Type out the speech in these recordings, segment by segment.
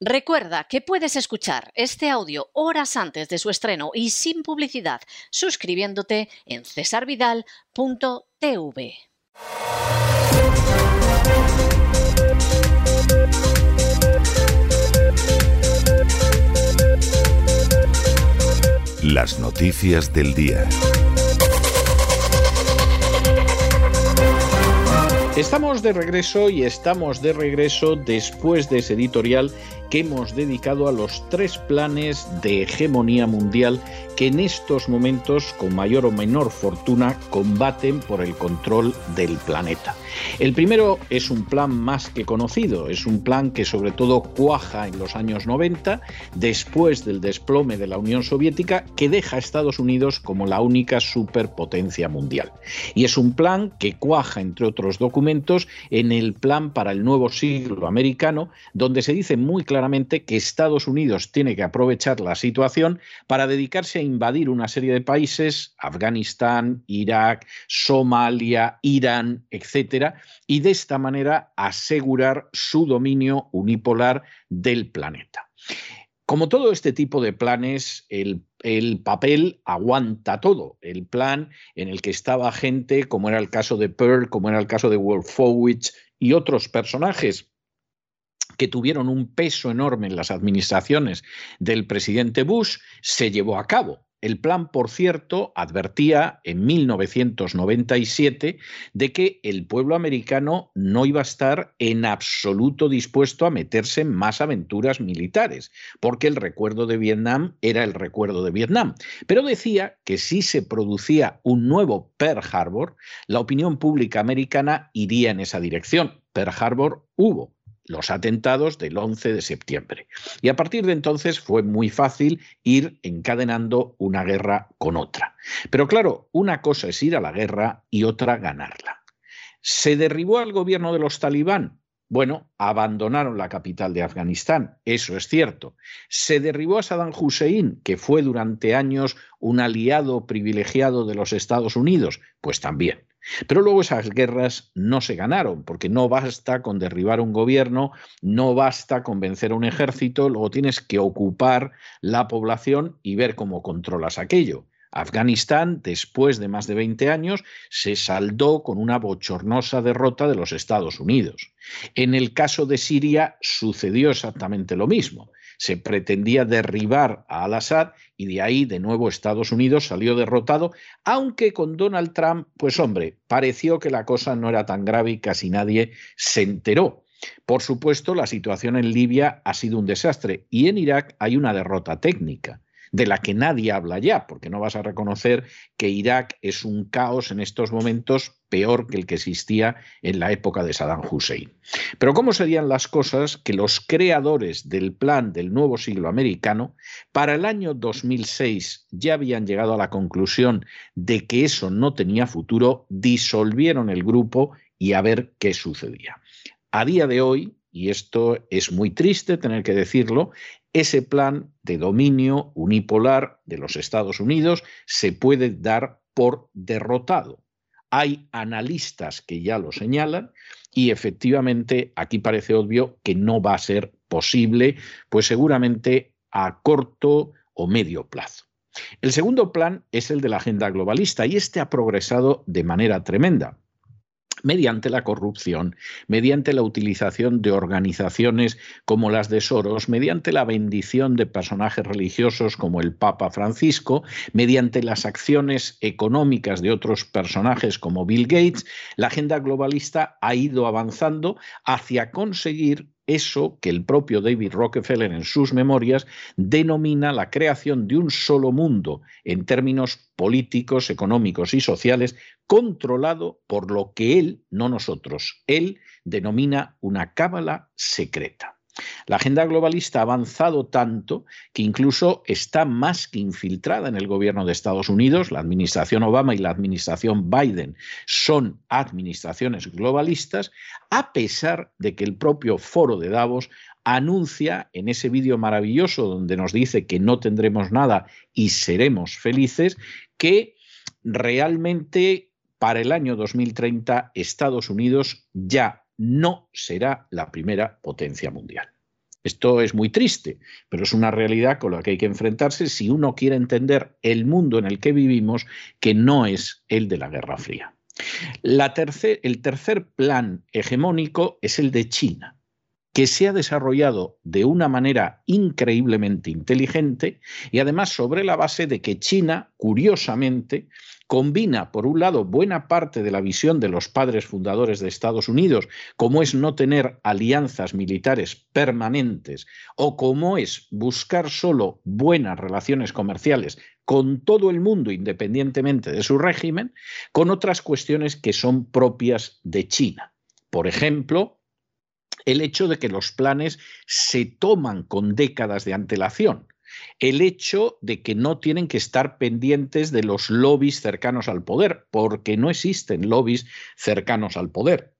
Recuerda que puedes escuchar este audio horas antes de su estreno y sin publicidad suscribiéndote en cesarvidal.tv. Las noticias del día. Estamos de regreso y estamos de regreso después de ese editorial que hemos dedicado a los tres planes de hegemonía mundial que en estos momentos, con mayor o menor fortuna, combaten por el control del planeta. El primero es un plan más que conocido, es un plan que sobre todo cuaja en los años 90, después del desplome de la Unión Soviética, que deja a Estados Unidos como la única superpotencia mundial. Y es un plan que cuaja, entre otros documentos, en el plan para el nuevo siglo americano, donde se dice muy claramente que Estados Unidos tiene que aprovechar la situación para dedicarse a invadir una serie de países, Afganistán, Irak, Somalia, Irán, etcétera, y de esta manera asegurar su dominio unipolar del planeta. Como todo este tipo de planes, el, el, papel aguanta todo. El plan en el que estaba gente, como era el caso de Pearl, como era el caso de Wolfowitz y otros personajes que tuvieron un peso enorme en las administraciones del presidente Bush, se llevó a cabo. El plan, por cierto, advertía en 1997 de que el pueblo americano no iba a estar en absoluto dispuesto a meterse en más aventuras militares, porque el recuerdo de Vietnam era el recuerdo de Vietnam. Pero decía que si se producía un nuevo Pearl Harbor, la opinión pública americana iría en esa dirección. Pearl Harbor hubo, los atentados del 11 de septiembre. Y a partir de entonces fue muy fácil ir encadenando una guerra con otra. Pero claro, una cosa es ir a la guerra y otra ganarla. ¿Se derribó al gobierno de los talibán? Bueno, abandonaron la capital de Afganistán, eso es cierto. Se derribó a Saddam Hussein, que fue durante años un aliado privilegiado de los Estados Unidos, pues también. Pero luego esas guerras no se ganaron, porque no basta con derribar un gobierno, no basta con vencer a un ejército, luego tienes que ocupar la población y ver cómo controlas aquello. Afganistán, después de más de 20 años, se saldó con una bochornosa derrota de los Estados Unidos. En el caso de Siria sucedió exactamente lo mismo se pretendía derribar a Al-Assad y de ahí de nuevo Estados Unidos salió derrotado, aunque con Donald Trump, pues hombre, pareció que la cosa no era tan grave y casi nadie se enteró. Por supuesto, la situación en Libia ha sido un desastre y en Irak hay una derrota técnica de la que nadie habla ya, porque no vas a reconocer que Irak es un caos en estos momentos peor que el que existía en la época de Saddam Hussein. Pero ¿cómo serían las cosas que los creadores del plan del nuevo siglo americano para el año 2006 ya habían llegado a la conclusión de que eso no tenía futuro, disolvieron el grupo y a ver qué sucedía? A día de hoy, y esto es muy triste tener que decirlo, ese plan de dominio unipolar de los Estados Unidos se puede dar por derrotado. Hay analistas que ya lo señalan y efectivamente aquí parece obvio que no va a ser posible, pues seguramente a corto o medio plazo. El segundo plan es el de la agenda globalista y este ha progresado de manera tremenda mediante la corrupción, mediante la utilización de organizaciones como las de Soros, mediante la bendición de personajes religiosos como el Papa Francisco, mediante las acciones económicas de otros personajes como Bill Gates, la agenda globalista ha ido avanzando hacia conseguir eso que el propio David Rockefeller en sus memorias denomina la creación de un solo mundo en términos políticos, económicos y sociales, controlado por lo que él, no nosotros, él denomina una cábala secreta. La agenda globalista ha avanzado tanto que incluso está más que infiltrada en el gobierno de Estados Unidos. La administración Obama y la administración Biden son administraciones globalistas, a pesar de que el propio foro de Davos anuncia en ese vídeo maravilloso donde nos dice que no tendremos nada y seremos felices, que realmente para el año 2030 Estados Unidos ya no será la primera potencia mundial. Esto es muy triste, pero es una realidad con la que hay que enfrentarse si uno quiere entender el mundo en el que vivimos, que no es el de la Guerra Fría. el tercer plan hegemónico es el de China que se ha desarrollado de una manera increíblemente inteligente y además sobre la base de que China, curiosamente, combina, por un lado, buena parte de la visión de los padres fundadores de Estados Unidos, como es no tener alianzas militares permanentes o como es buscar solo buenas relaciones comerciales con todo el mundo independientemente de su régimen, con otras cuestiones que son propias de China. Por ejemplo, el hecho de que los planes se toman con décadas de antelación, el hecho de que no tienen que estar pendientes de los lobbies cercanos al poder, porque no existen lobbies cercanos al poder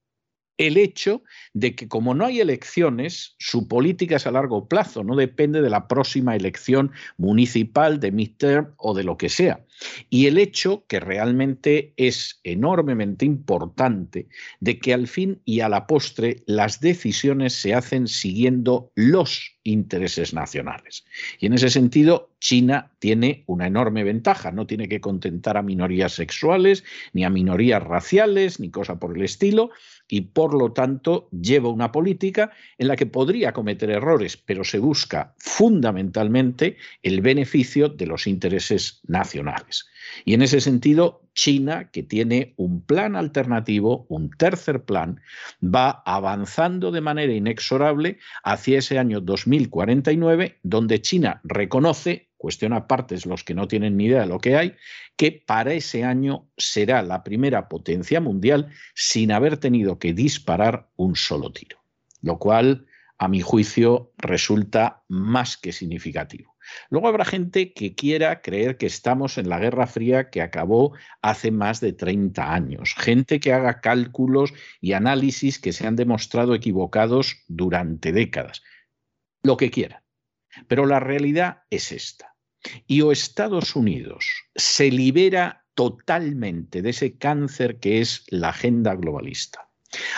el hecho de que como no hay elecciones, su política es a largo plazo, no depende de la próxima elección municipal, de midterm o de lo que sea. Y el hecho, que realmente es enormemente importante, de que al fin y a la postre las decisiones se hacen siguiendo los intereses nacionales. Y en ese sentido, China tiene una enorme ventaja, no tiene que contentar a minorías sexuales, ni a minorías raciales, ni cosa por el estilo, y por lo tanto lleva una política en la que podría cometer errores, pero se busca fundamentalmente el beneficio de los intereses nacionales. Y en ese sentido, China, que tiene un plan alternativo, un tercer plan, va avanzando de manera inexorable hacia ese año 2049, donde China reconoce, cuestión aparte es los que no tienen ni idea de lo que hay, que para ese año será la primera potencia mundial sin haber tenido que disparar un solo tiro, lo cual, a mi juicio, resulta más que significativo. Luego habrá gente que quiera creer que estamos en la Guerra Fría que acabó hace más de 30 años, gente que haga cálculos y análisis que se han demostrado equivocados durante décadas, lo que quiera. Pero la realidad es esta. Y o Estados Unidos se libera totalmente de ese cáncer que es la agenda globalista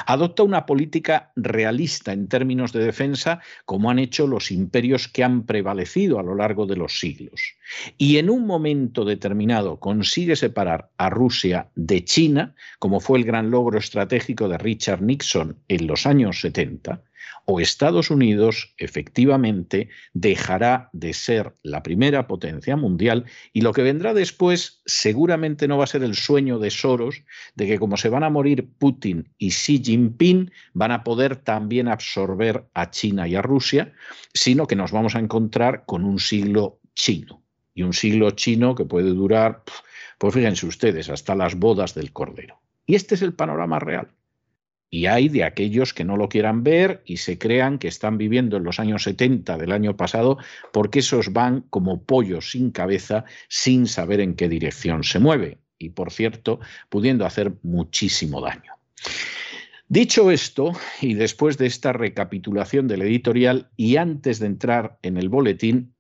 Adopta una política realista en términos de defensa, como han hecho los imperios que han prevalecido a lo largo de los siglos. Y en un momento determinado consigue separar a Rusia de China, como fue el gran logro estratégico de Richard Nixon en los años 70, o Estados Unidos efectivamente dejará de ser la primera potencia mundial y lo que vendrá después seguramente no va a ser el sueño de Soros de que como se van a morir Putin y Xi Jinping van a poder también absorber a China y a Rusia, sino que nos vamos a encontrar con un siglo chino y un siglo chino que puede durar, pues fíjense ustedes, hasta las bodas del Cordero. Y este es el panorama real. Y hay de aquellos que no lo quieran ver y se crean que están viviendo en los años 70 del año pasado porque esos van como pollos sin cabeza sin saber en qué dirección se mueve y, por cierto, pudiendo hacer muchísimo daño. Dicho esto, y después de esta recapitulación del editorial y antes de entrar en el boletín,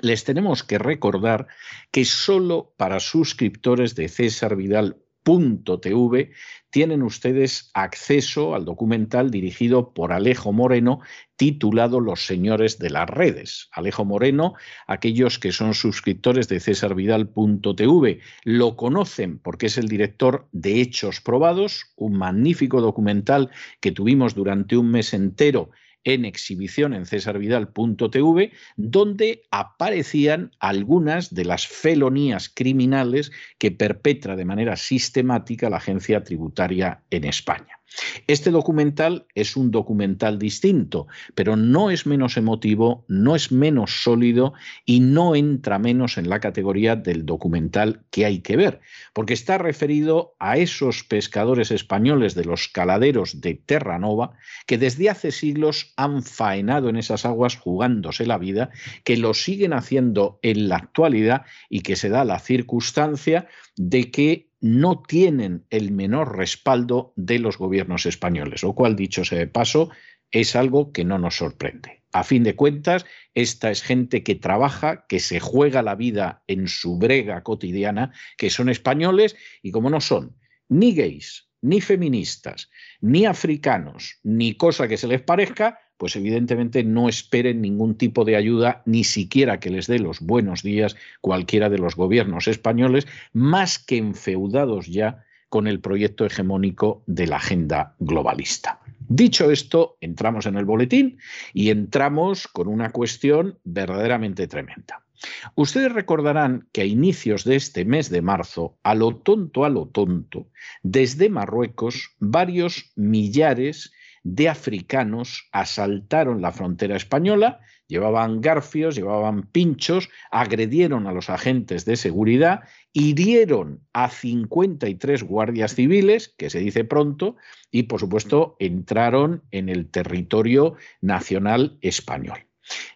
les tenemos que recordar que solo para suscriptores de César Vidal .tv tienen ustedes acceso al documental dirigido por Alejo Moreno titulado Los señores de las redes. Alejo Moreno, aquellos que son suscriptores de cesarvidal.tv lo conocen porque es el director de Hechos Probados, un magnífico documental que tuvimos durante un mes entero en exhibición en cesarvidal.tv, donde aparecían algunas de las felonías criminales que perpetra de manera sistemática la agencia tributaria en España. Este documental es un documental distinto, pero no es menos emotivo, no es menos sólido y no entra menos en la categoría del documental que hay que ver, porque está referido a esos pescadores españoles de los caladeros de Terranova que desde hace siglos han faenado en esas aguas jugándose la vida, que lo siguen haciendo en la actualidad y que se da la circunstancia de que no tienen el menor respaldo de los gobiernos españoles, lo cual, dicho sea de paso, es algo que no nos sorprende. A fin de cuentas, esta es gente que trabaja, que se juega la vida en su brega cotidiana, que son españoles y como no son ni gays, ni feministas, ni africanos, ni cosa que se les parezca, pues evidentemente no esperen ningún tipo de ayuda, ni siquiera que les dé los buenos días cualquiera de los gobiernos españoles, más que enfeudados ya con el proyecto hegemónico de la agenda globalista. Dicho esto, entramos en el boletín y entramos con una cuestión verdaderamente tremenda. Ustedes recordarán que a inicios de este mes de marzo, a lo tonto, a lo tonto, desde Marruecos, varios millares de africanos asaltaron la frontera española, llevaban garfios, llevaban pinchos, agredieron a los agentes de seguridad, hirieron a 53 guardias civiles, que se dice pronto, y por supuesto entraron en el territorio nacional español.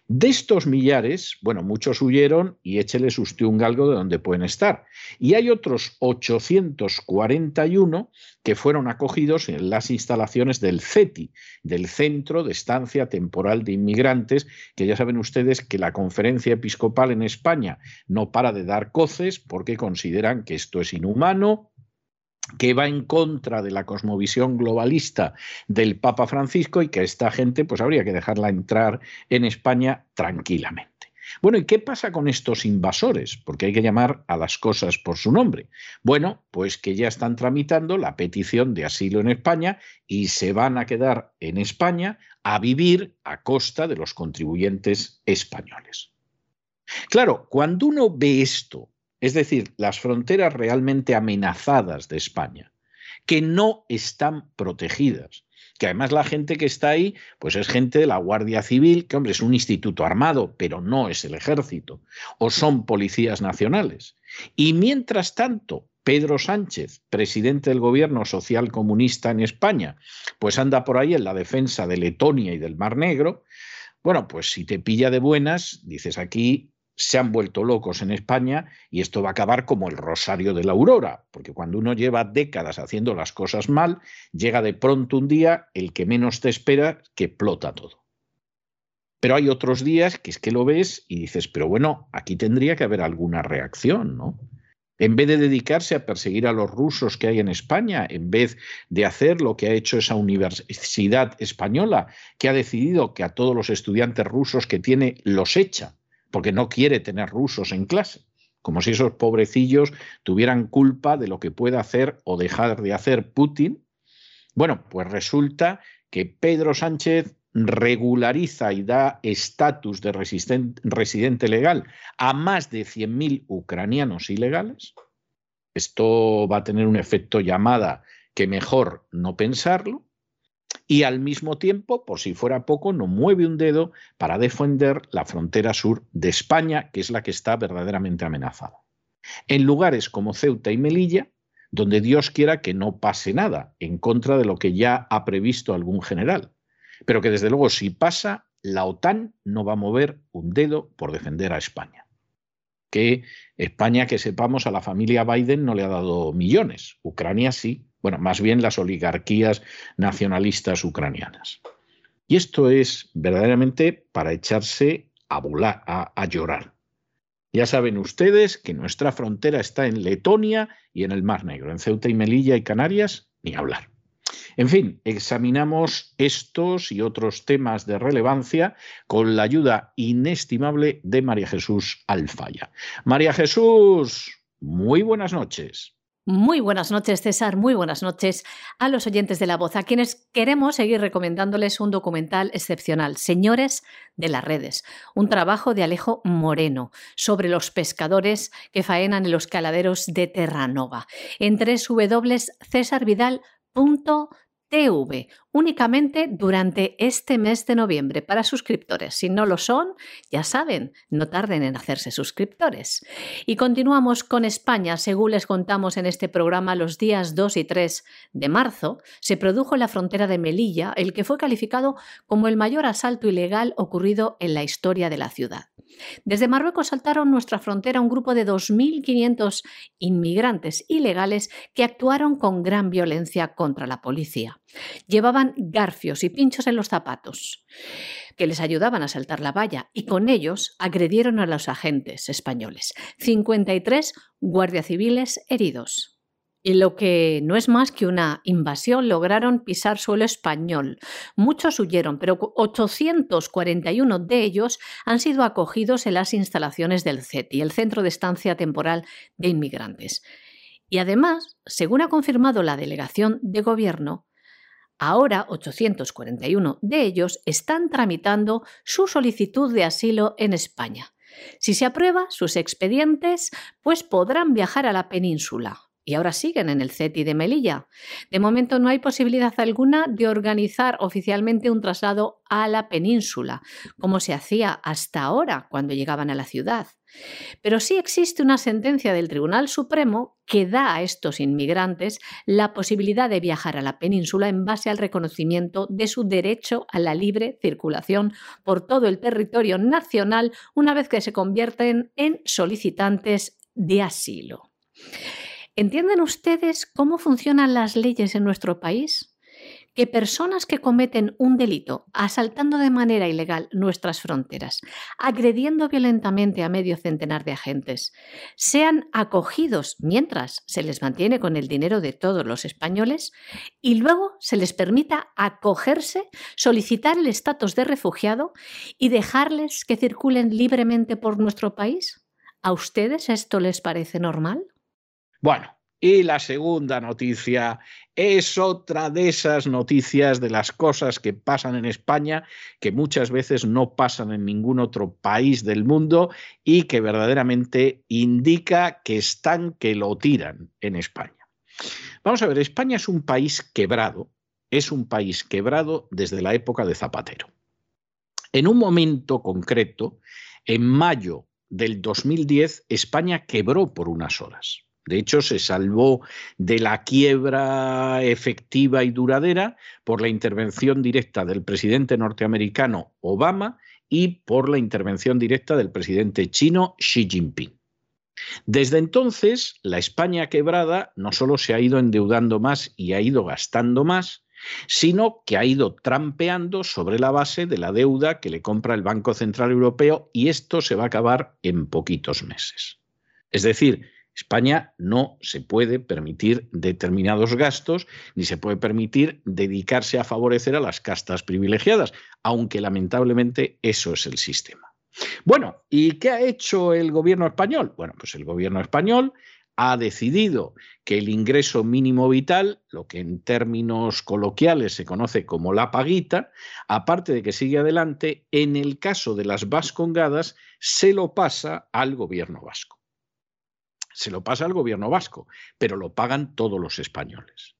De estos millares, bueno, muchos huyeron y écheles usted un galgo de donde pueden estar. Y hay otros 841 que fueron acogidos en las instalaciones del CETI, del Centro de Estancia Temporal de Inmigrantes, que ya saben ustedes que la conferencia episcopal en España no para de dar coces porque consideran que esto es inhumano, que va en contra de la cosmovisión globalista del Papa Francisco y que esta gente pues habría que dejarla entrar en España tranquilamente. Bueno, ¿y qué pasa con estos invasores? Porque hay que llamar a las cosas por su nombre. Bueno, pues que ya están tramitando la petición de asilo en España y se van a quedar en España a vivir a costa de los contribuyentes españoles. Claro, cuando uno ve esto es decir, las fronteras realmente amenazadas de España, que no están protegidas, que además la gente que está ahí, pues es gente de la Guardia Civil, que hombre, es un instituto armado, pero no es el ejército, o son policías nacionales. Y mientras tanto, Pedro Sánchez, presidente del gobierno social comunista en España, pues anda por ahí en la defensa de Letonia y del Mar Negro, bueno, pues si te pilla de buenas, dices aquí se han vuelto locos en España y esto va a acabar como el rosario de la aurora, porque cuando uno lleva décadas haciendo las cosas mal, llega de pronto un día el que menos te espera que explota todo. Pero hay otros días que es que lo ves y dices, pero bueno, aquí tendría que haber alguna reacción, ¿no? En vez de dedicarse a perseguir a los rusos que hay en España, en vez de hacer lo que ha hecho esa universidad española, que ha decidido que a todos los estudiantes rusos que tiene los echa, porque no quiere tener rusos en clase, como si esos pobrecillos tuvieran culpa de lo que pueda hacer o dejar de hacer Putin. Bueno, pues resulta que Pedro Sánchez regulariza y da estatus de residente legal a más de 100.000 ucranianos ilegales. Esto va a tener un efecto llamada que mejor no pensarlo y al mismo tiempo, por si fuera poco, no mueve un dedo para defender la frontera sur de España, que es la que está verdaderamente amenazada. En lugares como Ceuta y Melilla, donde Dios quiera que no pase nada en contra de lo que ya ha previsto algún general, pero que desde luego si pasa, la OTAN no va a mover un dedo por defender a España. Que España, que sepamos, a la familia Biden no le ha dado millones, Ucrania sí, bueno, más bien las oligarquías nacionalistas ucranianas. Y esto es verdaderamente para echarse a, volar, a, llorar. Ya saben ustedes que nuestra frontera está en Letonia y en el Mar Negro, en Ceuta y Melilla y Canarias, ni hablar. En fin, examinamos estos y otros temas de relevancia con la ayuda inestimable de María Jesús Alfaya. María Jesús, muy buenas noches. Muy buenas noches, César. Muy buenas noches a los oyentes de La Voz, a quienes queremos seguir recomendándoles un documental excepcional, Señores de las Redes, un trabajo de Alejo Moreno sobre los pescadores que faenan en los caladeros de Terranova. En www.cesarvidal.com TV únicamente durante este mes de noviembre para suscriptores. Si no lo son, ya saben, no tarden en hacerse suscriptores. Y continuamos con España. Según les contamos en este programa, los días 2 y 3 de marzo se produjo en la frontera de Melilla el que fue calificado como el mayor asalto ilegal ocurrido en la historia de la ciudad. Desde Marruecos saltaron nuestra frontera un grupo de 2.500 inmigrantes ilegales que actuaron con gran violencia contra la policía. Llevaban garfios y pinchos en los zapatos que les ayudaban a saltar la valla y con ellos agredieron a los agentes españoles. 53 guardias civiles heridos. Y lo que no es más que una invasión, lograron pisar suelo español. Muchos huyeron, pero 841 de ellos han sido acogidos en las instalaciones del CETI, el Centro de Estancia Temporal de Inmigrantes. Y además, según ha confirmado la delegación de gobierno, Ahora 841 de ellos están tramitando su solicitud de asilo en España. Si se aprueba sus expedientes, pues podrán viajar a la península, y ahora siguen en el CETI de Melilla. De momento no hay posibilidad alguna de organizar oficialmente un traslado a la península, como se hacía hasta ahora cuando llegaban a la ciudad. Pero sí existe una sentencia del Tribunal Supremo que da a estos inmigrantes la posibilidad de viajar a la península en base al reconocimiento de su derecho a la libre circulación por todo el territorio nacional una vez que se convierten en solicitantes de asilo. ¿Entienden ustedes cómo funcionan las leyes en nuestro país? Que personas que cometen un delito asaltando de manera ilegal nuestras fronteras, agrediendo violentamente a medio centenar de agentes, sean acogidos mientras se les mantiene con el dinero de todos los españoles y luego se les permita acogerse, solicitar el estatus de refugiado y dejarles que circulen libremente por nuestro país? ¿A ustedes esto les parece normal? Bueno, y la segunda noticia es otra de esas noticias de las cosas que pasan en España, que muchas veces no pasan en ningún otro país del mundo y que verdaderamente indica que están que lo tiran en España. Vamos a ver, España es un país quebrado, es un país quebrado desde la época de Zapatero. En un momento concreto, en mayo del 2010, España quebró por unas horas. De hecho, se salvó de la quiebra efectiva y duradera por la intervención directa del presidente norteamericano Obama y por la intervención directa del presidente chino Xi Jinping. Desde entonces, la España quebrada no solo se ha ido endeudando más y ha ido gastando más, sino que ha ido trampeando sobre la base de la deuda que le compra el Banco Central Europeo y esto se va a acabar en poquitos meses. Es decir, España no se puede permitir determinados gastos ni se puede permitir dedicarse a favorecer a las castas privilegiadas, aunque lamentablemente eso es el sistema. Bueno, ¿y qué ha hecho el gobierno español? Bueno, pues el gobierno español ha decidido que el ingreso mínimo vital, lo que en términos coloquiales se conoce como la paguita, aparte de que sigue adelante, en el caso de las vascongadas, se lo pasa al gobierno vasco se lo pasa al gobierno vasco, pero lo pagan todos los españoles.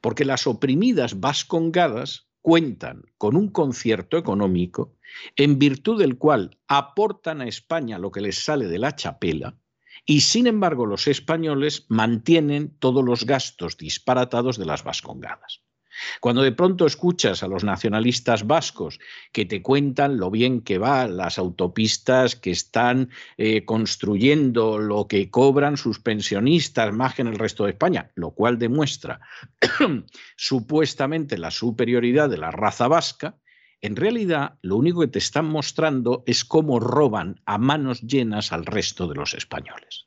Porque las oprimidas vascongadas cuentan con un concierto económico en virtud del cual aportan a España lo que les sale de la chapela y sin embargo los españoles mantienen todos los gastos disparatados de las vascongadas. Cuando de pronto escuchas a los nacionalistas vascos que te cuentan lo bien que va las autopistas que están eh, construyendo, lo que cobran sus pensionistas más que en el resto de España, lo cual demuestra supuestamente la superioridad de la raza vasca, en realidad lo único que te están mostrando es cómo roban a manos llenas al resto de los españoles.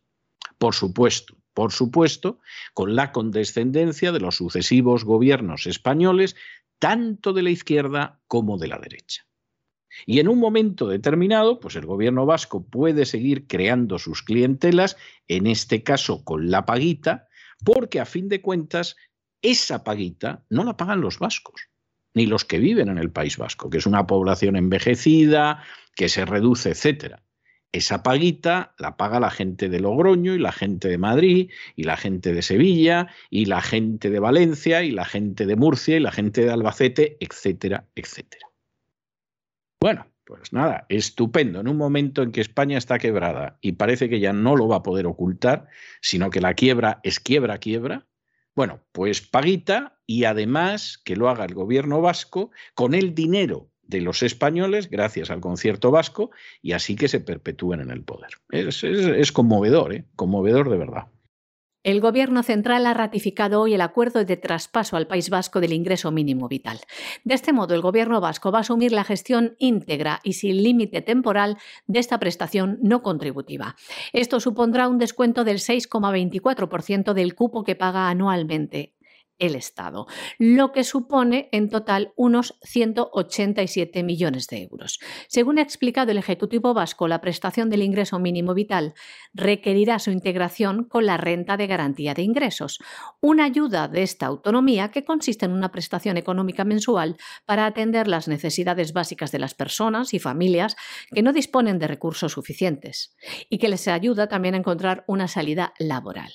Por supuesto, por supuesto, con la condescendencia de los sucesivos gobiernos españoles, tanto de la izquierda como de la derecha. Y en un momento determinado, pues el gobierno vasco puede seguir creando sus clientelas, en este caso con la paguita, porque a fin de cuentas esa paguita no la pagan los vascos, ni los que viven en el País Vasco, que es una población envejecida, que se reduce, etcétera. Esa paguita la paga la gente de Logroño y la gente de Madrid y la gente de Sevilla y la gente de Valencia y la gente de Murcia y la gente de Albacete, etcétera, etcétera. Bueno, pues nada, estupendo. En un momento en que España está quebrada y parece que ya no lo va a poder ocultar, sino que la quiebra es quiebra, quiebra. Bueno, pues paguita y además que lo haga el gobierno vasco con el dinero de los españoles gracias al concierto vasco y así que se perpetúen en el poder. Es, conmovedor, ¿eh? conmovedor de verdad. El Gobierno central ha ratificado hoy el acuerdo de traspaso al País Vasco del ingreso mínimo vital. De este modo, el Gobierno vasco va a asumir la gestión íntegra y sin límite temporal de esta prestación no contributiva. Esto supondrá un descuento del 6,24% del cupo que paga anualmente el Estado, lo que supone en total unos 187 millones de euros. Según ha explicado el Ejecutivo Vasco, la prestación del ingreso mínimo vital requerirá su integración con la renta de garantía de ingresos, una ayuda de esta autonomía que consiste en una prestación económica mensual para atender las necesidades básicas de las personas y familias que no disponen de recursos suficientes y que les ayuda también a encontrar una salida laboral.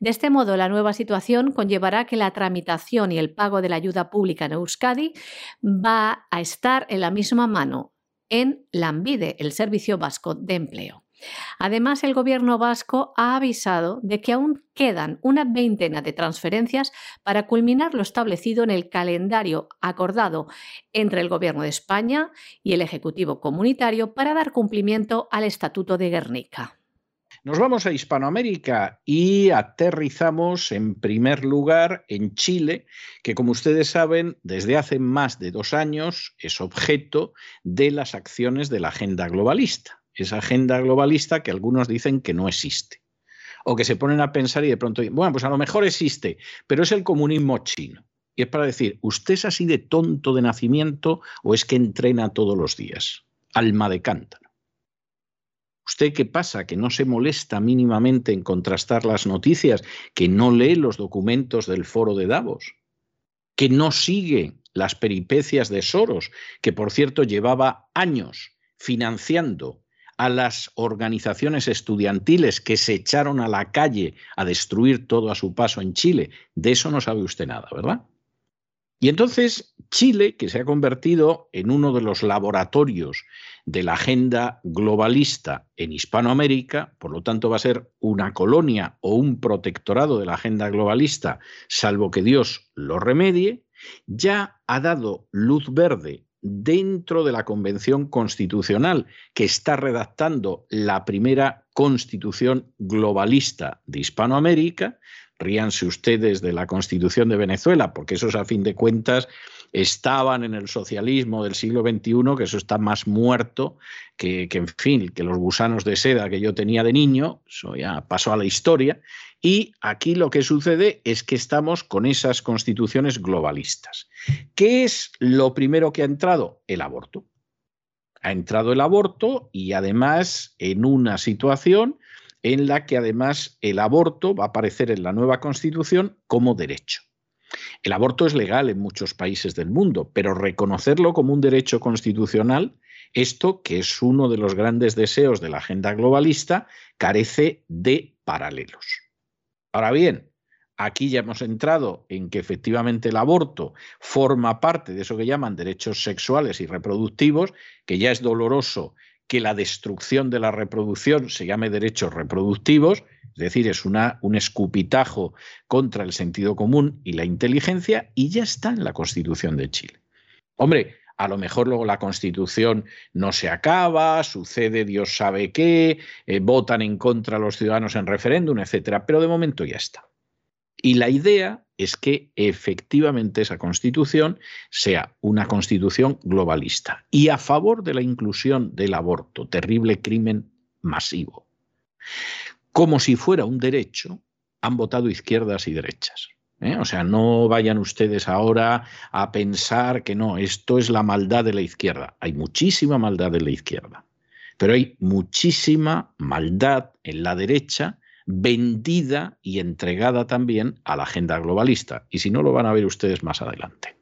De este modo, la nueva situación conllevará que la tramitación y el pago de la ayuda pública en Euskadi va a estar en la misma mano en Lambide, el Servicio Vasco de Empleo. Además, el gobierno vasco ha avisado de que aún quedan una veintena de transferencias para culminar lo establecido en el calendario acordado entre el gobierno de España y el Ejecutivo Comunitario para dar cumplimiento al Estatuto de Guernica. Nos vamos a Hispanoamérica y aterrizamos en primer lugar en Chile, que como ustedes saben, desde hace más de dos años es objeto de las acciones de la agenda globalista. Esa agenda globalista que algunos dicen que no existe. O que se ponen a pensar y de pronto, bueno, pues a lo mejor existe, pero es el comunismo chino. Y es para decir, ¿usted es así de tonto de nacimiento o es que entrena todos los días? Alma de cántaro. ¿Usted qué pasa? ¿Que no se molesta mínimamente en contrastar las noticias? ¿Que no lee los documentos del foro de Davos? ¿Que no sigue las peripecias de Soros, que por cierto llevaba años financiando a las organizaciones estudiantiles que se echaron a la calle a destruir todo a su paso en Chile? De eso no sabe usted nada, ¿verdad? Y entonces Chile, que se ha convertido en uno de los laboratorios de la agenda globalista en Hispanoamérica, por lo tanto va a ser una colonia o un protectorado de la agenda globalista, salvo que Dios lo remedie, ya ha dado luz verde dentro de la Convención Constitucional que está redactando la primera constitución globalista de Hispanoamérica. Ríanse ustedes de la Constitución de Venezuela, porque eso es a fin de cuentas estaban en el socialismo del siglo XXI, que eso está más muerto que, en fin, que los gusanos de seda que yo tenía de niño, eso ya pasó a la historia, y aquí lo que sucede es que estamos con esas constituciones globalistas. ¿Qué es lo primero que ha entrado? El aborto. Ha entrado el aborto y además en una situación en la que además el aborto va a aparecer en la nueva constitución como derecho. El aborto es legal en muchos países del mundo, pero reconocerlo como un derecho constitucional, esto que es uno de los grandes deseos de la agenda globalista, carece de paralelos. Ahora bien, aquí ya hemos entrado en que efectivamente el aborto forma parte de eso que llaman derechos sexuales y reproductivos, que ya es doloroso que la destrucción de la reproducción se llame derechos reproductivos, es decir, es una, un escupitajo contra el sentido común y la inteligencia y ya está en la Constitución de Chile. Hombre, a lo mejor luego la Constitución no se acaba, sucede Dios sabe qué, eh, votan en contra los ciudadanos en referéndum, etcétera, pero de momento ya está. Y la idea es que efectivamente esa constitución sea una constitución globalista y a favor de la inclusión del aborto, terrible crimen masivo como si fuera un derecho, han votado izquierdas y derechas. ¿eh? O sea, no vayan ustedes ahora a pensar que no, esto es la maldad de la izquierda. Hay muchísima maldad en la izquierda, pero hay muchísima maldad en la derecha vendida y entregada también a la agenda globalista. Y si no, lo van a ver ustedes más adelante.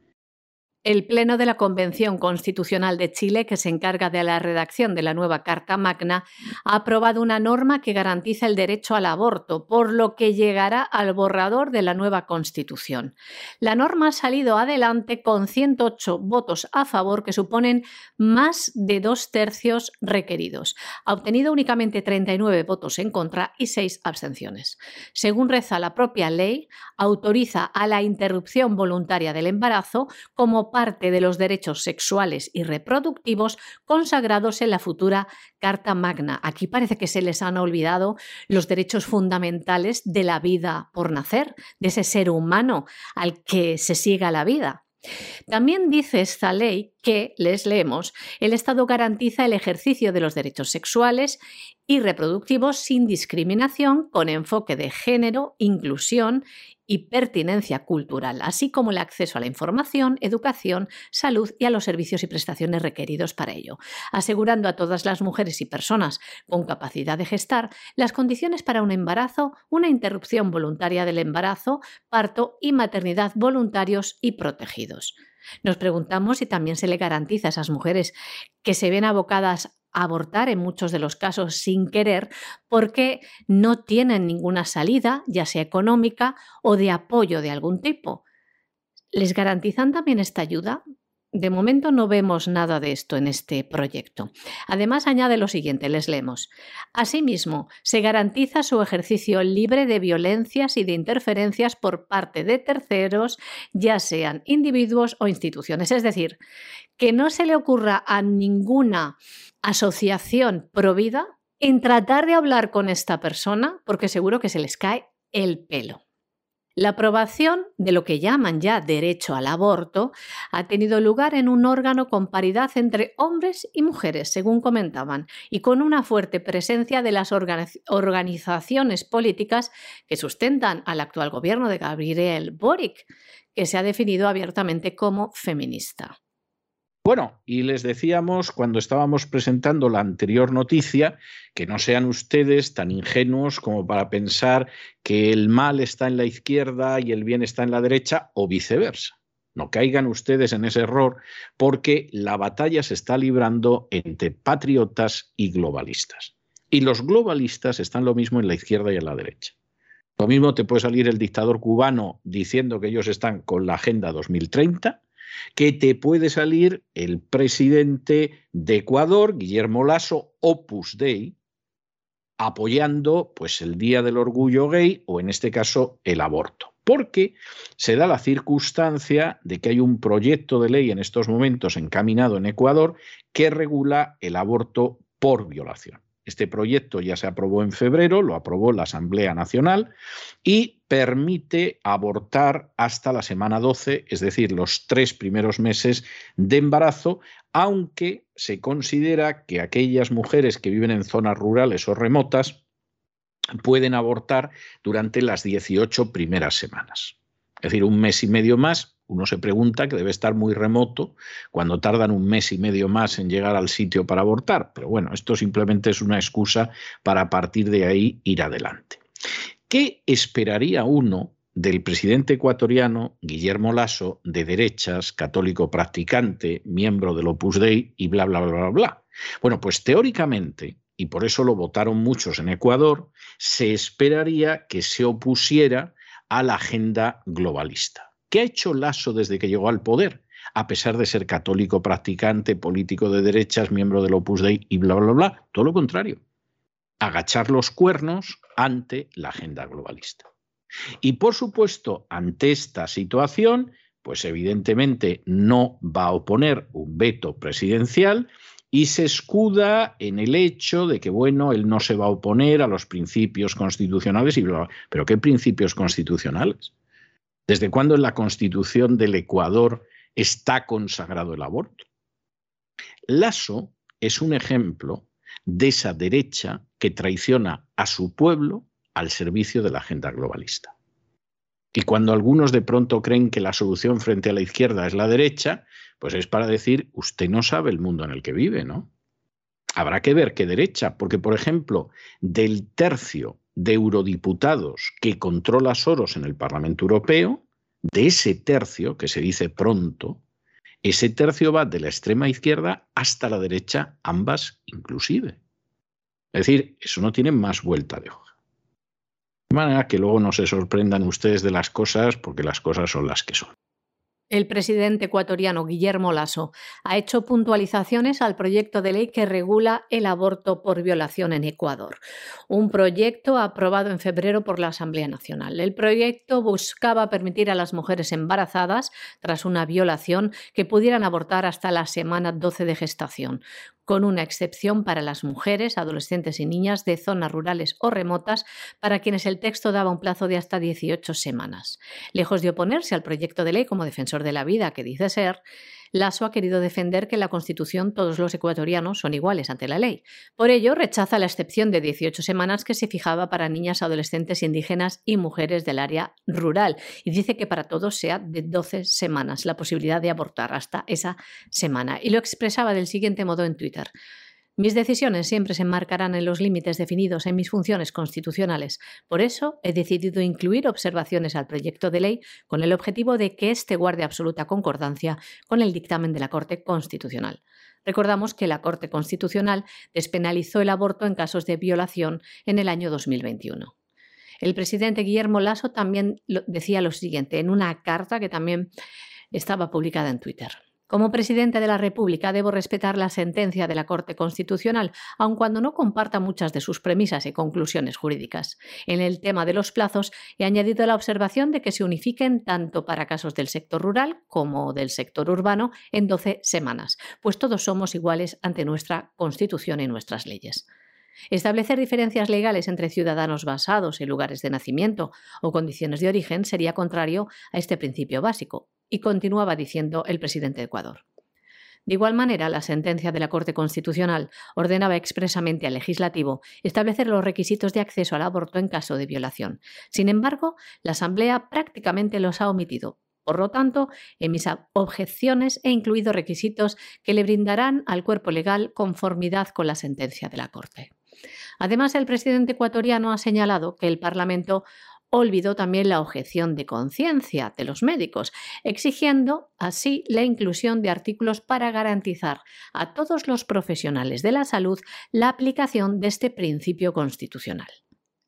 El Pleno de la Convención Constitucional de Chile, que se encarga de la redacción de la nueva Carta Magna, ha aprobado una norma que garantiza el derecho al aborto, por lo que llegará al borrador de la nueva Constitución. La norma ha salido adelante con 108 votos a favor, que suponen más de dos tercios requeridos. Ha obtenido únicamente 39 votos en contra y 6 abstenciones. Según reza la propia ley, autoriza a la interrupción voluntaria del embarazo como parte de los derechos sexuales y reproductivos consagrados en la futura Carta Magna. Aquí parece que se les han olvidado los derechos fundamentales de la vida por nacer, de ese ser humano al que se siga la vida. También dice esta ley que, les leemos, el Estado garantiza el ejercicio de los derechos sexuales y reproductivos sin discriminación, con enfoque de género, inclusión y pertinencia cultural, así como el acceso a la información, educación, salud y a los servicios y prestaciones requeridos para ello, asegurando a todas las mujeres y personas con capacidad de gestar las condiciones para un embarazo, una interrupción voluntaria del embarazo, parto y maternidad voluntarios y protegidos. Nos preguntamos si también se le garantiza a esas mujeres que se ven abocadas abortar en muchos de los casos sin querer porque no tienen ninguna salida, ya sea económica o de apoyo de algún tipo. ¿Les garantizan también esta ayuda? De momento no vemos nada de esto en este proyecto. Además, añade lo siguiente, les leemos. Asimismo, se garantiza su ejercicio libre de violencias y de interferencias por parte de terceros, ya sean individuos o instituciones. Es decir, que no se le ocurra a ninguna asociación provida en tratar de hablar con esta persona porque seguro que se les cae el pelo. La aprobación de lo que llaman ya derecho al aborto ha tenido lugar en un órgano con paridad entre hombres y mujeres, según comentaban, y con una fuerte presencia de las organizaciones políticas que sustentan al actual gobierno de Gabriel Boric, que se ha definido abiertamente como feminista. Bueno, y les decíamos cuando estábamos presentando la anterior noticia que no sean ustedes tan ingenuos como para pensar que el mal está en la izquierda y el bien está en la derecha o viceversa. No caigan ustedes en ese error porque la batalla se está librando entre patriotas y globalistas. Y los globalistas están lo mismo en la izquierda y en la derecha. Lo mismo te puede salir el dictador cubano diciendo que ellos están con la Agenda 2030 que te puede salir el presidente de Ecuador, Guillermo Lasso, Opus Dei, apoyando pues el Día del Orgullo Gay o en este caso el aborto. Porque se da la circunstancia de que hay un proyecto de ley en estos momentos encaminado en Ecuador que regula el aborto por violación. Este proyecto ya se aprobó en febrero, lo aprobó la Asamblea Nacional y permite abortar hasta la semana 12, es decir, los tres primeros meses de embarazo, aunque se considera que aquellas mujeres que viven en zonas rurales o remotas pueden abortar durante las 18 primeras semanas. Es decir, un mes y medio más uno se pregunta que debe estar muy remoto cuando tardan un mes y medio más en llegar al sitio para abortar. Pero bueno, esto simplemente es una excusa para partir de ahí ir adelante. ¿Qué esperaría uno del presidente ecuatoriano Guillermo Lasso, de derechas, católico practicante, miembro del Opus Dei y bla, bla, bla, bla, bla? Bueno, pues teóricamente, y por eso lo votaron muchos en Ecuador, se esperaría que se opusiera a la agenda globalista. ¿Qué ha hecho Lasso desde que llegó al poder? A pesar de ser católico practicante, político de derechas, miembro del Opus Dei y bla, bla, bla, todo lo contrario. Agachar los cuernos ante la agenda globalista. Y por supuesto, ante esta situación, pues evidentemente no va a oponer un veto presidencial y se escuda en el hecho de que, bueno, él no se va a oponer a los principios constitucionales y bla, pero ¿qué principios constitucionales? ¿Desde cuándo en la Constitución del Ecuador está consagrado el aborto? Lasso es un ejemplo de esa derecha que traiciona a su pueblo al servicio de la agenda globalista. Y cuando algunos de pronto creen que la solución frente a la izquierda es la derecha, pues es para decir, usted no sabe el mundo en el que vive, ¿no? Habrá que ver qué derecha, porque por ejemplo, del tercio de eurodiputados que controla Soros en el Parlamento Europeo, de ese tercio, que se dice pronto, ese tercio va de la extrema izquierda hasta la derecha, ambas inclusive. Es decir, eso no tiene más vuelta de hoja. De manera que luego no se sorprendan ustedes de las cosas porque las cosas son las que son. El presidente ecuatoriano Guillermo Lasso ha hecho puntualizaciones al proyecto de ley que regula el aborto por violación en Ecuador, un proyecto aprobado en febrero por la Asamblea Nacional. El proyecto buscaba permitir a las mujeres embarazadas tras una violación que pudieran abortar hasta la semana 12 de gestación, con una excepción para las mujeres, adolescentes y niñas de zonas rurales o remotas, para quienes el texto daba un plazo de hasta 18 semanas. Lejos de oponerse al proyecto de ley como defensor de la vida que dice ser, Lasso ha querido defender que en la Constitución todos los ecuatorianos son iguales ante la ley. Por ello, rechaza la excepción de 18 semanas que se fijaba para niñas, adolescentes indígenas y mujeres del área rural y dice que para todos sea de 12 semanas la posibilidad de abortar hasta esa semana. Y lo expresaba del siguiente modo en Twitter. Mis decisiones siempre se enmarcarán en los límites definidos en mis funciones constitucionales. Por eso he decidido incluir observaciones al proyecto de ley con el objetivo de que éste guarde absoluta concordancia con el dictamen de la Corte Constitucional. Recordamos que la Corte Constitucional despenalizó el aborto en casos de violación en el año 2021. El presidente Guillermo Lasso también decía lo siguiente en una carta que también estaba publicada en Twitter. Como presidente de la República debo respetar la sentencia de la Corte Constitucional, aun cuando no comparta muchas de sus premisas y conclusiones jurídicas. En el tema de los plazos he añadido la observación de que se unifiquen tanto para casos del sector rural como del sector urbano en 12 semanas, pues todos somos iguales ante nuestra Constitución y nuestras leyes. Establecer diferencias legales entre ciudadanos basados en lugares de nacimiento o condiciones de origen sería contrario a este principio básico, y continuaba diciendo el presidente de Ecuador. De igual manera, la sentencia de la Corte Constitucional ordenaba expresamente al legislativo establecer los requisitos de acceso al aborto en caso de violación. Sin embargo, la Asamblea prácticamente los ha omitido. Por lo tanto, en mis objeciones he incluido requisitos que le brindarán al cuerpo legal conformidad con la sentencia de la Corte. Además, el presidente ecuatoriano ha señalado que el Parlamento olvidó también la objeción de conciencia de los médicos, exigiendo así la inclusión de artículos para garantizar a todos los profesionales de la salud la aplicación de este principio constitucional.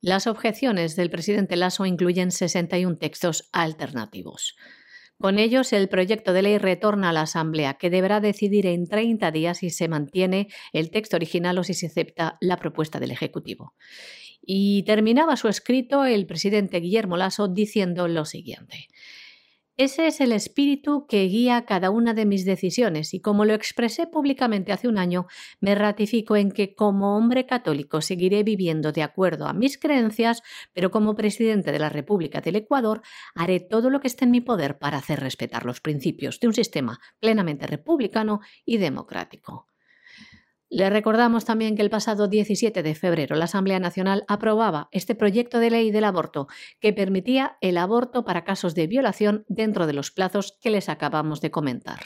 Las objeciones del presidente Lasso incluyen 61 textos alternativos. Con ellos, el proyecto de ley retorna a la Asamblea, que deberá decidir en 30 días si se mantiene el texto original o si se acepta la propuesta del Ejecutivo. Y terminaba su escrito el presidente Guillermo Lasso diciendo lo siguiente. Ese es el espíritu que guía cada una de mis decisiones y como lo expresé públicamente hace un año, me ratifico en que como hombre católico seguiré viviendo de acuerdo a mis creencias, pero como presidente de la República del Ecuador haré todo lo que esté en mi poder para hacer respetar los principios de un sistema plenamente republicano y democrático. Le recordamos también que el pasado 17 de febrero la Asamblea Nacional aprobaba este proyecto de ley del aborto que permitía el aborto para casos de violación dentro de los plazos que les acabamos de comentar.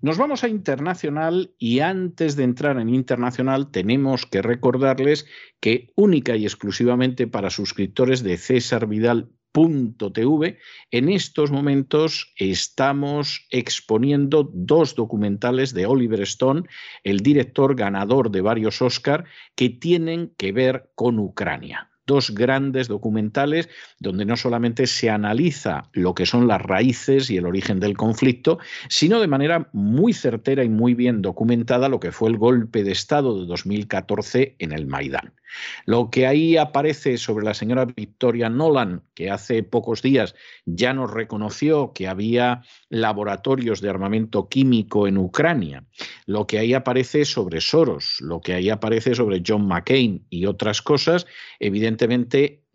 Nos vamos a internacional y antes de entrar en internacional tenemos que recordarles que única y exclusivamente para suscriptores de César Vidal .tv, en estos momentos estamos exponiendo dos documentales de Oliver Stone, el director ganador de varios Oscar, que tienen que ver con Ucrania dos grandes documentales donde no solamente se analiza lo que son las raíces y el origen del conflicto, sino de manera muy certera y muy bien documentada lo que fue el golpe de Estado de 2014 en el Maidán. Lo que ahí aparece sobre la señora Victoria Nolan, que hace pocos días ya nos reconoció que había laboratorios de armamento químico en Ucrania, lo que ahí aparece sobre Soros, lo que ahí aparece sobre John McCain y otras cosas, evidentemente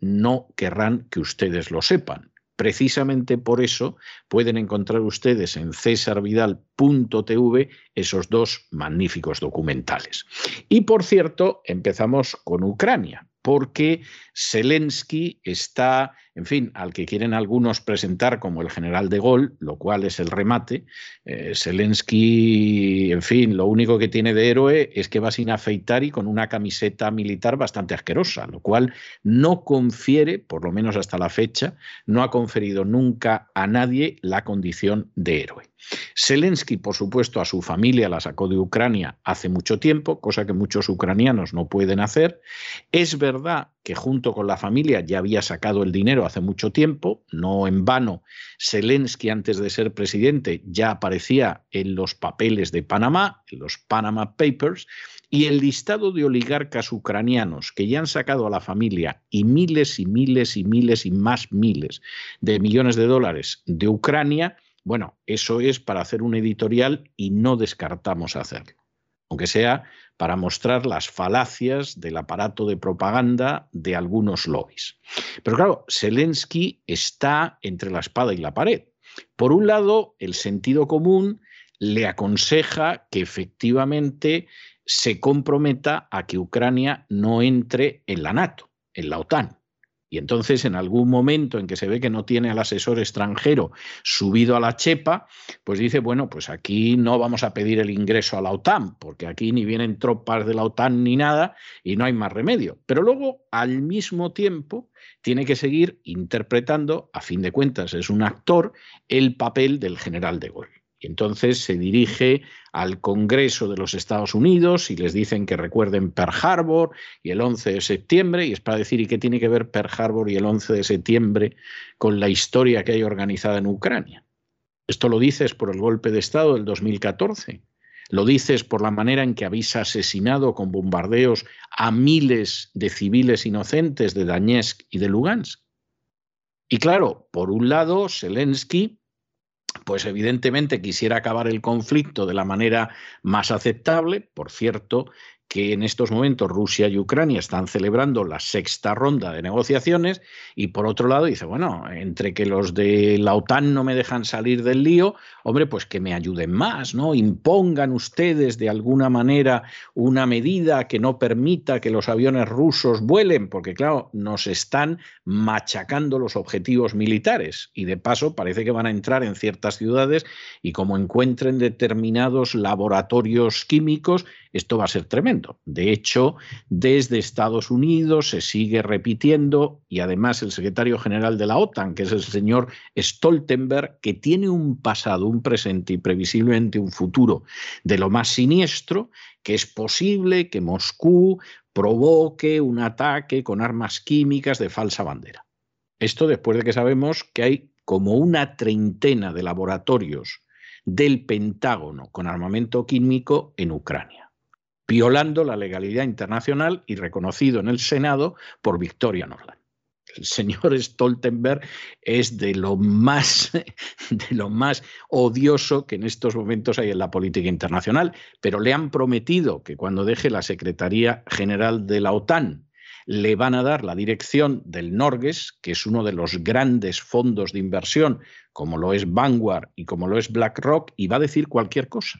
no querrán que ustedes lo sepan. Precisamente por eso pueden encontrar ustedes en cesarvidal.tv esos dos magníficos documentales. Y por cierto, empezamos con Ucrania, porque Zelensky está en fin, al que quieren algunos presentar como el general de Gaulle, lo cual es el remate. Eh, Zelensky, en fin, lo único que tiene de héroe es que va sin afeitar y con una camiseta militar bastante asquerosa, lo cual no confiere, por lo menos hasta la fecha, no ha conferido nunca a nadie la condición de héroe. Zelensky, por supuesto, a su familia la sacó de Ucrania hace mucho tiempo, cosa que muchos ucranianos no pueden hacer. Es verdad que junto con la familia ya había sacado el dinero hace mucho tiempo, no en vano, Zelensky antes de ser presidente ya aparecía en los papeles de Panamá, en los Panama Papers, y el listado de oligarcas ucranianos que ya han sacado a la familia y miles y miles y miles y más miles de millones de dólares de Ucrania, bueno, eso es para hacer un editorial y no descartamos hacerlo, aunque sea para mostrar las falacias del aparato de propaganda de algunos lobbies. Pero claro, Zelensky está entre la espada y la pared. Por un lado, el sentido común le aconseja que efectivamente se comprometa a que Ucrania no entre en la NATO, en la OTAN. Y entonces, en algún momento en que se ve que no tiene al asesor extranjero subido a la chepa, pues dice, bueno, pues aquí no vamos a pedir el ingreso a la OTAN, porque aquí ni vienen tropas de la OTAN ni nada y no hay más remedio. Pero luego, al mismo tiempo, tiene que seguir interpretando, a fin de cuentas, es un actor, el papel del general de Gaulle. Y entonces se dirige al Congreso de los Estados Unidos y les dicen que recuerden Pearl Harbor y el 11 de septiembre, y es para decir, ¿y qué tiene que ver Pearl Harbor y el 11 de septiembre con la historia que hay organizada en Ucrania? Esto lo dices por el golpe de Estado del 2014. Lo dices por la manera en que habéis asesinado con bombardeos a miles de civiles inocentes de Donetsk y de Lugansk. Y claro, por un lado, Zelensky pues evidentemente quisiera acabar el conflicto de la manera más aceptable. Por cierto, que en estos momentos Rusia y Ucrania están celebrando la sexta ronda de negociaciones y por otro lado dice, bueno, entre que los de la OTAN no me dejan salir del lío, hombre, pues que me ayuden más, ¿no? Impongan ustedes de alguna manera una medida que no permita que los aviones rusos vuelen, porque claro, nos están machacando los objetivos militares y de paso parece que van a entrar en ciertas ciudades y como encuentren determinados laboratorios químicos, esto va a ser tremendo. De hecho, desde Estados Unidos se sigue repitiendo y además el secretario general de la OTAN, que es el señor Stoltenberg, que tiene un pasado, un presente y previsiblemente un futuro de lo más siniestro, que es posible que Moscú provoque un ataque con armas químicas de falsa bandera. Esto después de que sabemos que hay como una treintena de laboratorios del Pentágono con armamento químico en Ucrania violando la legalidad internacional y reconocido en el Senado por Victoria Norland. El señor Stoltenberg es de lo más de lo más odioso que en estos momentos hay en la política internacional, pero le han prometido que cuando deje la Secretaría General de la OTAN le van a dar la dirección del Norges, que es uno de los grandes fondos de inversión, como lo es Vanguard y como lo es BlackRock, y va a decir cualquier cosa.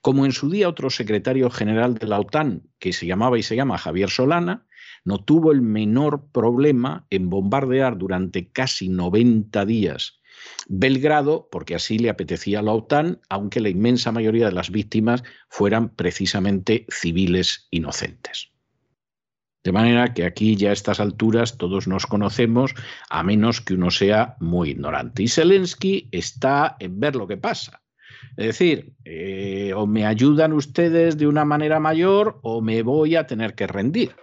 Como en su día otro secretario general de la OTAN, que se llamaba y se llama Javier Solana, no tuvo el menor problema en bombardear durante casi 90 días Belgrado, porque así le apetecía a la OTAN, aunque la inmensa mayoría de las víctimas fueran precisamente civiles inocentes. De manera que aquí ya a estas alturas todos nos conocemos, a menos que uno sea muy ignorante. Y Zelensky está en ver lo que pasa. Es decir, eh, o me ayudan ustedes de una manera mayor o me voy a tener que rendir.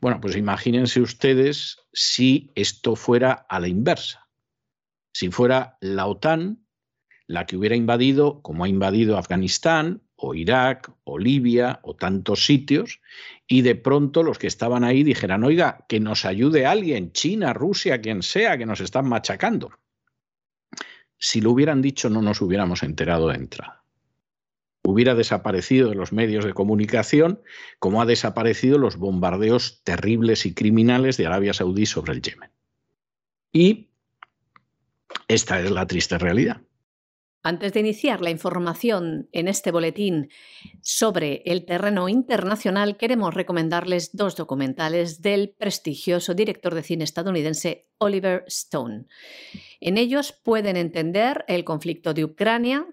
Bueno, pues imagínense ustedes si esto fuera a la inversa. Si fuera la OTAN la que hubiera invadido, como ha invadido Afganistán, o Irak, o Libia, o tantos sitios, y de pronto los que estaban ahí dijeran, oiga, que nos ayude alguien, China, Rusia, quien sea, que nos están machacando si lo hubieran dicho no nos hubiéramos enterado de entrada. Hubiera desaparecido de los medios de comunicación como ha desaparecido los bombardeos terribles y criminales de Arabia Saudí sobre el Yemen. Y esta es la triste realidad. Antes de iniciar la información en este boletín sobre el terreno internacional, queremos recomendarles dos documentales del prestigioso director de cine estadounidense Oliver Stone. En ellos pueden entender el conflicto de Ucrania,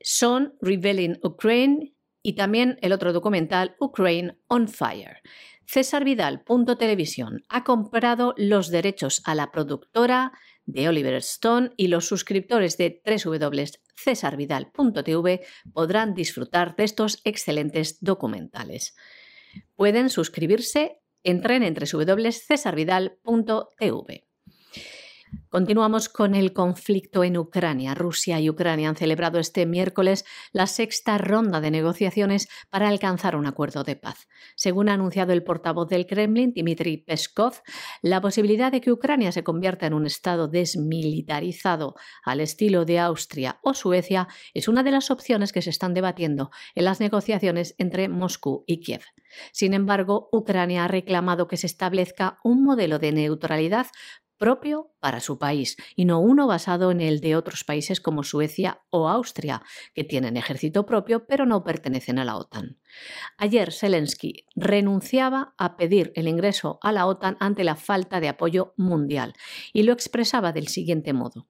son Revealing Ukraine y también el otro documental Ukraine on Fire. César Vidal, Televisión, ha comprado los derechos a la productora de Oliver Stone y los suscriptores de www.cesarvidal.tv podrán disfrutar de estos excelentes documentales. Pueden suscribirse Entren en www.cesarvidal.tv. Continuamos con el conflicto en Ucrania. Rusia y Ucrania han celebrado este miércoles la sexta ronda de negociaciones para alcanzar un acuerdo de paz. Según ha anunciado el portavoz del Kremlin, Dmitry Peskov, la posibilidad de que Ucrania se convierta en un estado desmilitarizado al estilo de Austria o Suecia es una de las opciones que se están debatiendo en las negociaciones entre Moscú y Kiev. Sin embargo, Ucrania ha reclamado que se establezca un modelo de neutralidad propio para su país y no uno basado en el de otros países como Suecia o Austria, que tienen ejército propio pero no pertenecen a la OTAN. Ayer Zelensky renunciaba a pedir el ingreso a la OTAN ante la falta de apoyo mundial y lo expresaba del siguiente modo.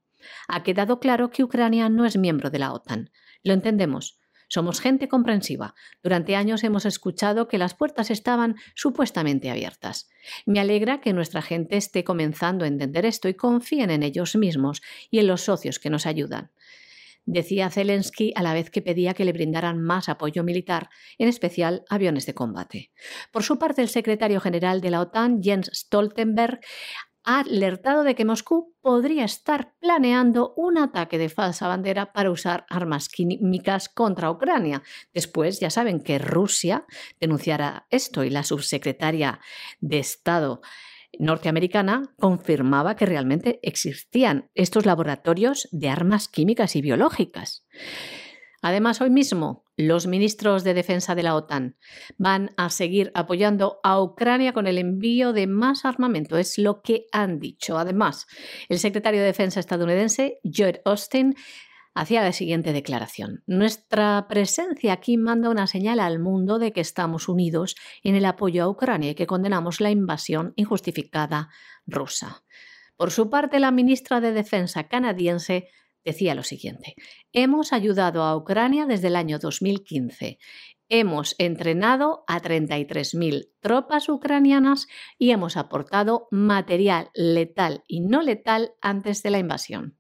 Ha quedado claro que Ucrania no es miembro de la OTAN. Lo entendemos. Somos gente comprensiva. Durante años hemos escuchado que las puertas estaban supuestamente abiertas. Me alegra que nuestra gente esté comenzando a entender esto y confíen en ellos mismos y en los socios que nos ayudan. Decía Zelensky a la vez que pedía que le brindaran más apoyo militar, en especial aviones de combate. Por su parte, el secretario general de la OTAN, Jens Stoltenberg, ha alertado de que Moscú podría estar planeando un ataque de falsa bandera para usar armas químicas contra Ucrania. Después, ya saben que Rusia denunciará esto y la subsecretaria de Estado norteamericana confirmaba que realmente existían estos laboratorios de armas químicas y biológicas. Además, hoy mismo los ministros de defensa de la OTAN van a seguir apoyando a Ucrania con el envío de más armamento, es lo que han dicho. Además, el secretario de Defensa estadounidense, Joe Austin, hacía la siguiente declaración. Nuestra presencia aquí manda una señal al mundo de que estamos unidos en el apoyo a Ucrania y que condenamos la invasión injustificada rusa. Por su parte, la ministra de Defensa canadiense decía lo siguiente, hemos ayudado a Ucrania desde el año 2015. Hemos entrenado a 33.000 tropas ucranianas y hemos aportado material letal y no letal antes de la invasión.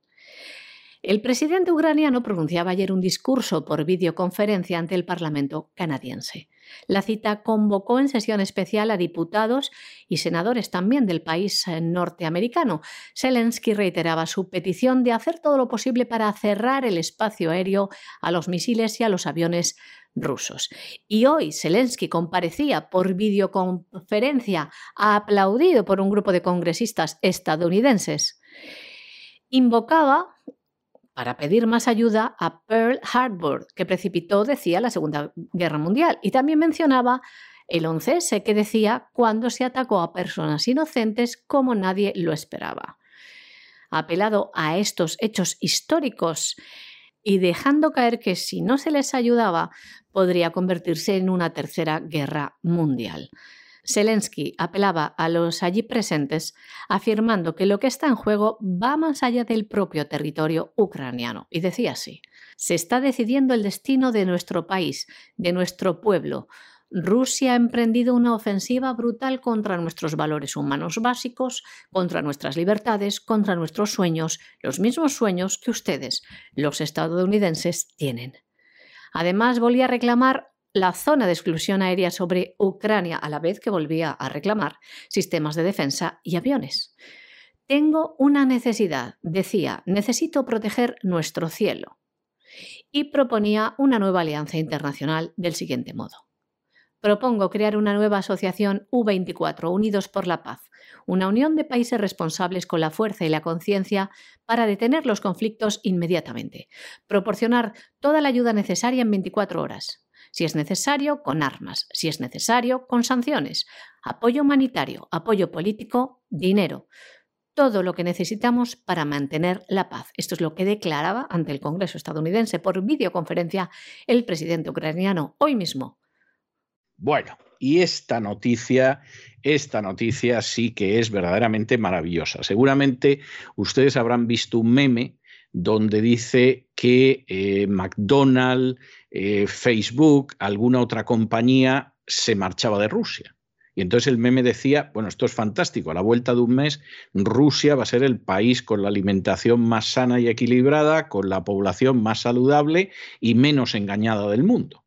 El presidente ucraniano pronunciaba ayer un discurso por videoconferencia ante el Parlamento canadiense. La cita convocó en sesión especial a diputados y senadores también del país eh, norteamericano. Zelensky reiteraba su petición de hacer todo lo posible para cerrar el espacio aéreo a los misiles y a los aviones rusos. Y hoy Zelensky comparecía por videoconferencia, aplaudido por un grupo de congresistas estadounidenses. Invocaba para pedir más ayuda a Pearl Harbor, que precipitó, decía, la Segunda Guerra Mundial. Y también mencionaba el 11S, que decía cuando se atacó a personas inocentes como nadie lo esperaba. Apelado a estos hechos históricos y dejando caer que si no se les ayudaba podría convertirse en una tercera guerra mundial. Zelensky apelaba a los allí presentes afirmando que lo que está en juego va más allá del propio territorio ucraniano. Y decía así, se está decidiendo el destino de nuestro país, de nuestro pueblo. Rusia ha emprendido una ofensiva brutal contra nuestros valores humanos básicos, contra nuestras libertades, contra nuestros sueños, los mismos sueños que ustedes, los estadounidenses, tienen. Además, volvía a reclamar la zona de exclusión aérea sobre Ucrania a la vez que volvía a reclamar sistemas de defensa y aviones. Tengo una necesidad, decía, necesito proteger nuestro cielo. Y proponía una nueva alianza internacional del siguiente modo. Propongo crear una nueva asociación U24, Unidos por la Paz, una unión de países responsables con la fuerza y la conciencia para detener los conflictos inmediatamente, proporcionar toda la ayuda necesaria en 24 horas, si es necesario, con armas, si es necesario, con sanciones, apoyo humanitario, apoyo político, dinero, todo lo que necesitamos para mantener la paz. Esto es lo que declaraba ante el Congreso estadounidense por videoconferencia el presidente ucraniano hoy mismo. Bueno, y esta noticia, esta noticia sí que es verdaderamente maravillosa. Seguramente ustedes habrán visto un meme donde dice que eh, McDonald's, eh, Facebook, alguna otra compañía se marchaba de Rusia. Y entonces el meme decía, bueno, esto es fantástico, a la vuelta de un mes Rusia va a ser el país con la alimentación más sana y equilibrada, con la población más saludable y menos engañada del mundo.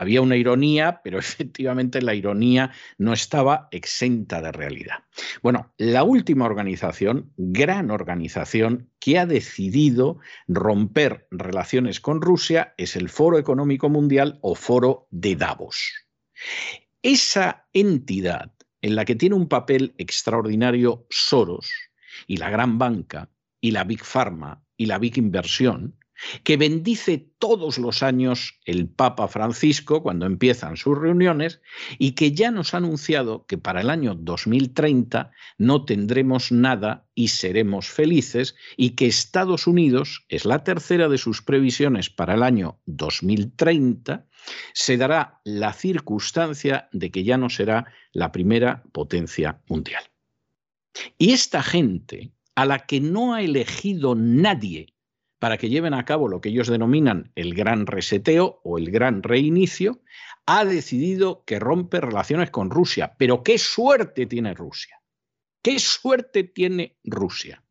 Había una ironía, pero efectivamente la ironía no estaba exenta de realidad. Bueno, la última organización, gran organización, que ha decidido romper relaciones con Rusia es el Foro Económico Mundial o Foro de Davos. Esa entidad en la que tiene un papel extraordinario Soros y la gran banca y la Big Pharma y la Big Inversión, que bendice todos los años el Papa Francisco cuando empiezan sus reuniones y que ya nos ha anunciado que para el año 2030 no tendremos nada y seremos felices y que Estados Unidos, es la tercera de sus previsiones para el año 2030, se dará la circunstancia de que ya no será la primera potencia mundial. Y esta gente, a la que no ha elegido nadie para que lleven a cabo lo que ellos denominan el gran reseteo o el gran reinicio, ha decidido que rompe relaciones con Rusia. Pero qué suerte tiene Rusia. Qué suerte tiene Rusia.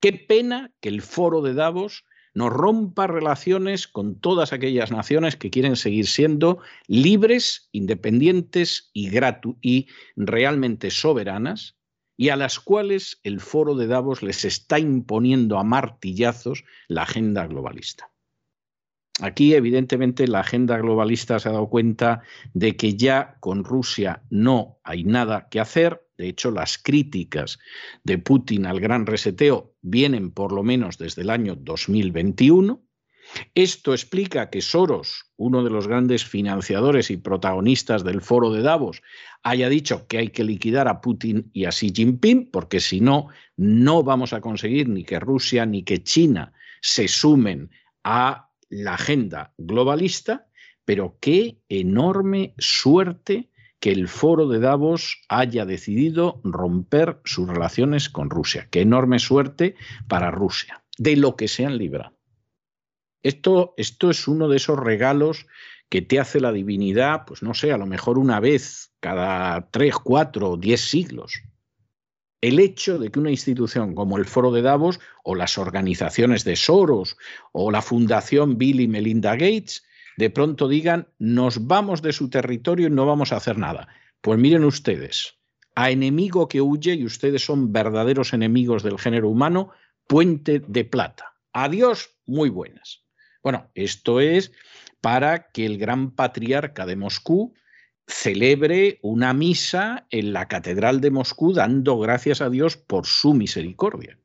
Qué pena que el foro de Davos no rompa relaciones con todas aquellas naciones que quieren seguir siendo libres, independientes y, y realmente soberanas, y a las cuales el foro de Davos les está imponiendo a martillazos la agenda globalista. Aquí, evidentemente, la agenda globalista se ha dado cuenta de que ya con Rusia no hay nada que hacer. De hecho, las críticas de Putin al gran reseteo vienen por lo menos desde el año 2021. Esto explica que Soros, uno de los grandes financiadores y protagonistas del foro de Davos, haya dicho que hay que liquidar a Putin y a Xi Jinping, porque si no, no vamos a conseguir ni que Rusia ni que China se sumen a la agenda globalista, pero qué enorme suerte que el foro de Davos haya decidido romper sus relaciones con Rusia. Qué enorme suerte para Rusia, de lo que se han librado. Esto, esto es uno de esos regalos que te hace la divinidad, pues no sé, a lo mejor una vez cada tres, cuatro, diez siglos. El hecho de que una institución como el Foro de Davos o las organizaciones de Soros o la Fundación Bill y Melinda Gates de pronto digan nos vamos de su territorio y no vamos a hacer nada. Pues miren ustedes, a enemigo que huye y ustedes son verdaderos enemigos del género humano, puente de plata. Adiós, muy buenas. Bueno, esto es para que el gran patriarca de Moscú celebre una misa en la Catedral de Moscú dando gracias a Dios por su misericordia.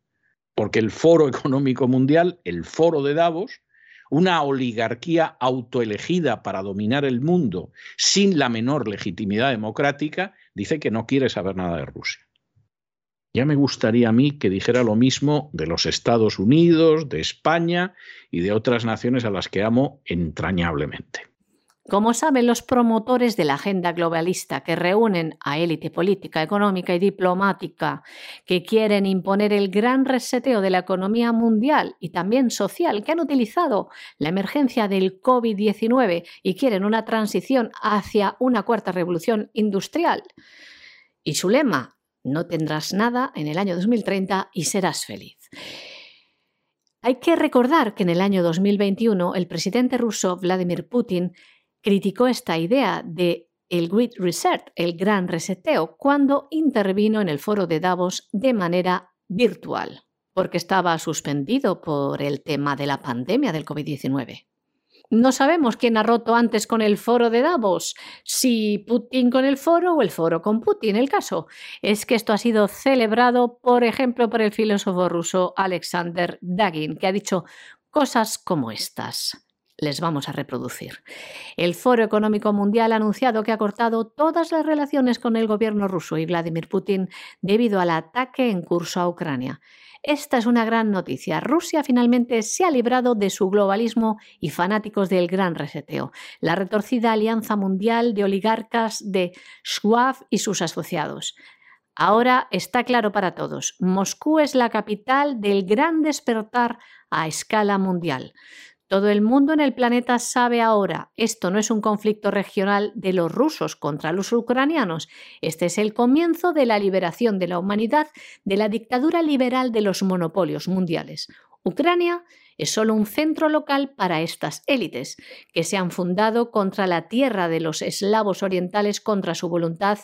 Porque el Foro Económico Mundial, el Foro de Davos, una oligarquía autoelegida para dominar el mundo sin la menor legitimidad democrática, dice que no quiere saber nada de Rusia. Ya me gustaría a mí que dijera lo mismo de los Estados Unidos, de España y de otras naciones a las que amo entrañablemente. Como saben los promotores de la agenda globalista que reúnen a élite política, económica y diplomática que quieren imponer el gran reseteo de la economía mundial y también social, que han utilizado la emergencia del COVID-19 y quieren una transición hacia una cuarta revolución industrial. Y su lema, no tendrás nada en el año 2030 y serás feliz. Hay que recordar que en el año 2021 el presidente ruso Vladimir Putin criticó esta idea de el Great Reset, el gran reseteo, cuando intervino en el foro de Davos de manera virtual, porque estaba suspendido por el tema de la pandemia del COVID-19. No sabemos quién ha roto antes con el foro de Davos, si Putin con el foro o el foro con Putin. El caso es que esto ha sido celebrado, por ejemplo, por el filósofo ruso Alexander Dagin, que ha dicho cosas como estas les vamos a reproducir. El Foro Económico Mundial ha anunciado que ha cortado todas las relaciones con el gobierno ruso y Vladimir Putin debido al ataque en curso a Ucrania. Esta es una gran noticia. Rusia finalmente se ha librado de su globalismo y fanáticos del gran reseteo, la retorcida alianza mundial de oligarcas de Schwab y sus asociados. Ahora está claro para todos, Moscú es la capital del gran despertar a escala mundial. Todo el mundo en el planeta sabe ahora, esto no es un conflicto regional de los rusos contra los ucranianos, este es el comienzo de la liberación de la humanidad de la dictadura liberal de los monopolios mundiales. Ucrania es solo un centro local para estas élites, que se han fundado contra la tierra de los eslavos orientales contra su voluntad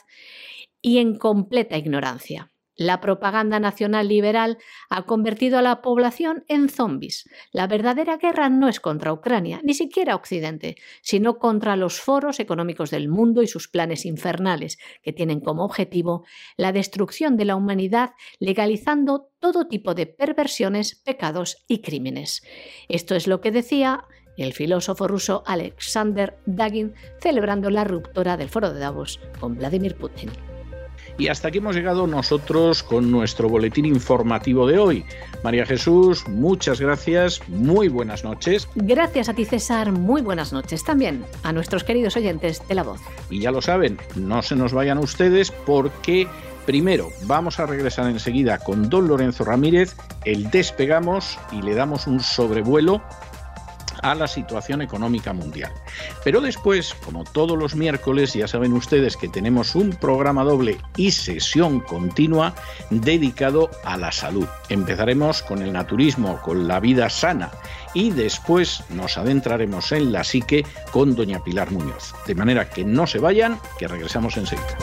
y en completa ignorancia. La propaganda nacional liberal ha convertido a la población en zombies. La verdadera guerra no es contra Ucrania, ni siquiera Occidente, sino contra los foros económicos del mundo y sus planes infernales, que tienen como objetivo la destrucción de la humanidad legalizando todo tipo de perversiones, pecados y crímenes. Esto es lo que decía el filósofo ruso Alexander Dagin celebrando la ruptura del foro de Davos con Vladimir Putin. Y hasta aquí hemos llegado nosotros con nuestro boletín informativo de hoy. María Jesús, muchas gracias, muy buenas noches. Gracias a ti César, muy buenas noches también a nuestros queridos oyentes de La Voz. Y ya lo saben, no se nos vayan ustedes porque Primero, vamos a regresar enseguida con don Lorenzo Ramírez, el despegamos y le damos un sobrevuelo a la situación económica mundial. Pero después, como todos los miércoles, ya saben ustedes que tenemos un programa doble y sesión continua dedicado a la salud. Empezaremos con el naturismo, con la vida sana y después nos adentraremos en la psique con doña Pilar Muñoz. De manera que no se vayan, que regresamos enseguida.